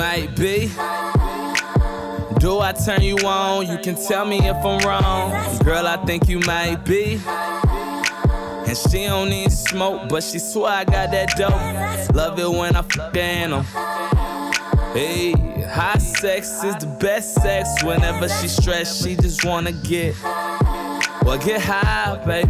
Might be Do I turn you on? You can tell me if I'm wrong. Girl, I think you might be. And she don't need smoke, but she swear I got that dope. Love it when I fuck animal. Hey, high sex is the best sex. Whenever she stressed, she just wanna get. Well, get high, baby.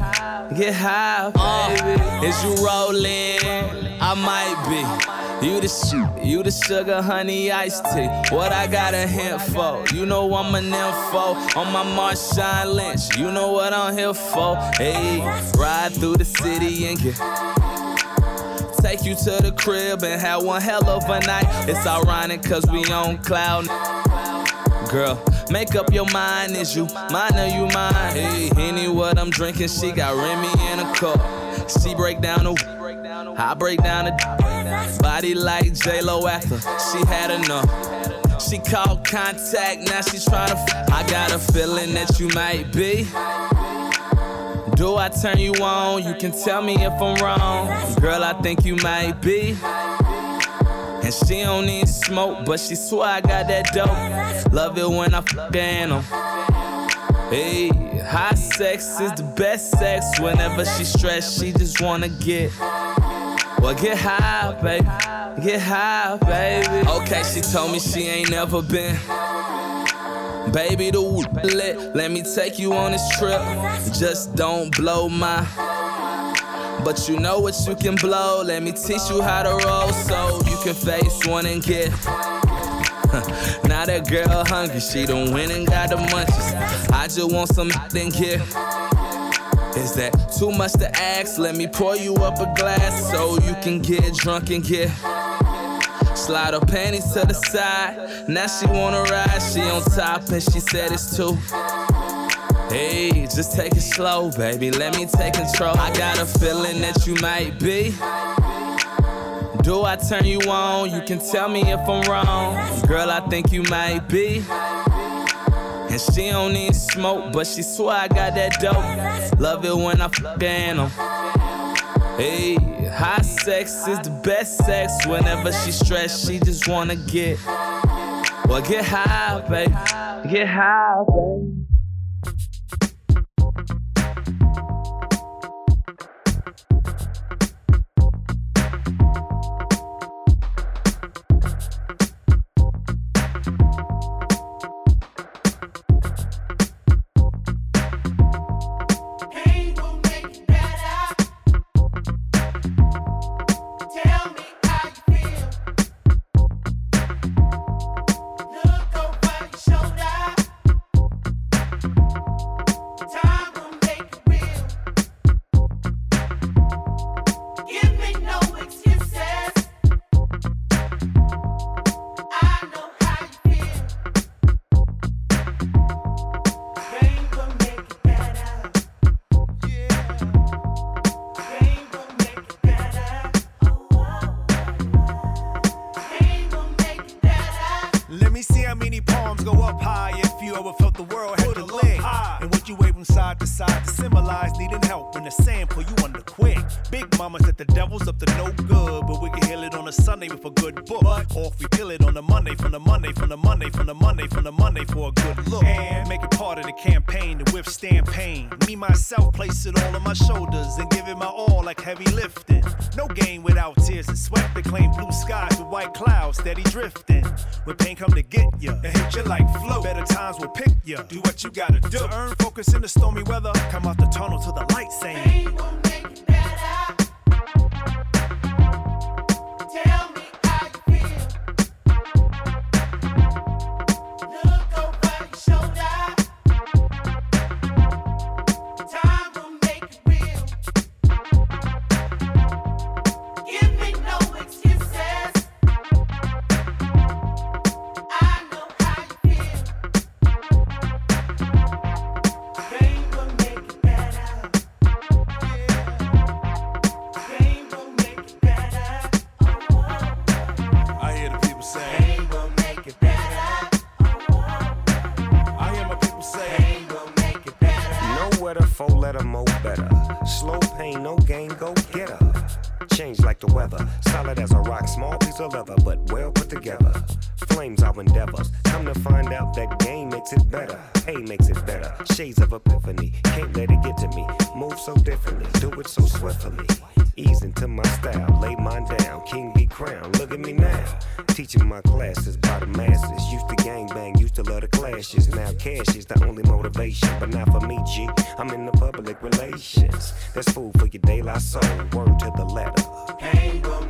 Get high, baby. Uh, is you rolling? I might be. You the you the sugar, honey, iced tea. What I got a hint for? You know I'm an info on my Marshawn Lynch. You know what I'm here for? Hey, ride through the city and get. Take you to the crib and have one hell of a night. It's ironic cause we on cloud. Girl, make up your mind, is you mine or you mine? Hey, any what I'm drinking, she got Remy in a cup. She break down the I break down the body like J Lo after she had enough. She called contact, now she tryna. F- I got a feeling that you might be. Do I turn you on? You can tell me if I'm wrong. Girl, I think you might be. And she don't need smoke, but she swear I got that dope. Love it when I f them. Hey, high sex is the best sex. Whenever she stressed, she just wanna get. Well, get high, baby. Get high, baby. Okay, she told me she ain't never been. Baby, the whoop lit. Let me take you on this trip. Just don't blow my. But you know what you can blow. Let me teach you how to roll so you can face one and get. now that girl hungry, she done went and got the munchies. I just want some then get. Is that too much to ask? Let me pour you up a glass so you can get drunk and get. Slide her panties to the side. Now she wanna ride, she on top, and she said it's too. Hey, just take it slow, baby. Let me take control. I got a feeling that you might be. Do I turn you on? You can tell me if I'm wrong. Girl, I think you might be. And she don't need smoke, but she swear I got that dope. Love it when I fuck them. Hey, high sex is the best sex. Whenever she stressed, she just wanna get. Well, get high, baby. Get high, baby. myself, place it all on my shoulders and give it my all like heavy lifting. No game without tears and sweat to claim blue skies with white clouds steady drifting. When pain come to get ya and hit ya like flow, better times will pick ya. Do what you gotta do. To earn focus in the stormy weather, come out the tunnel to the light saying. Clashes. Now cash is the only motivation. But not for me, G. I'm in the public relations. That's food for your daylight soul. Word to the letter.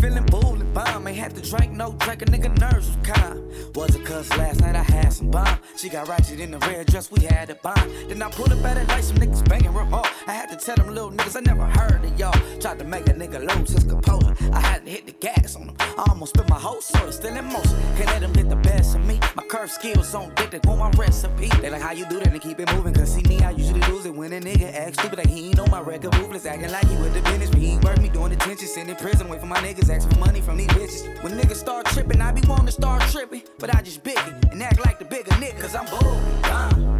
Feeling. Ain't had to drink no drink, a nigga nerves was calm. Was it cause last night I had some bomb? She got ratchet in the red dress, we had a bomb. Then I pulled up at a light, some niggas banging hard. I had to tell them little niggas I never heard of y'all. Tried to make a nigga lose his composure. I had to hit the gas on him. I almost spit my whole soda, still in motion. Can't let them get the best of me. My curve skills on dick, they want my recipe. They like how you do that and keep it moving. Cause see me, I usually lose it when a nigga act stupid. Like he ain't know my record ruthless, acting like he with the business. But he worth me doing detention, sitting in prison, wait for my niggas asking for money from these bitches. When niggas start tripping, I be wanting to start tripping. But I just big and act like the bigger nigga. Cause I'm bold,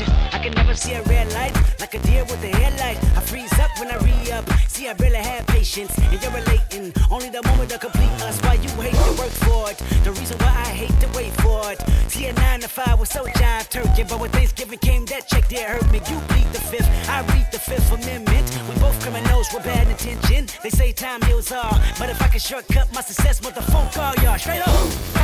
I can never see a red light like a deer with a headlight. I freeze up when I re up. See, I really have patience, and you're relating. Only the moment to complete us. Why you hate to work for it? The reason why I hate to wait for it. See, a nine to five was so jive turkey, but when Thanksgiving came, that check there hurt me. You plead the fifth, I read the fifth amendment. We both criminals with bad intention. They say time heals all, but if I can shortcut my success, phone call y'all straight up.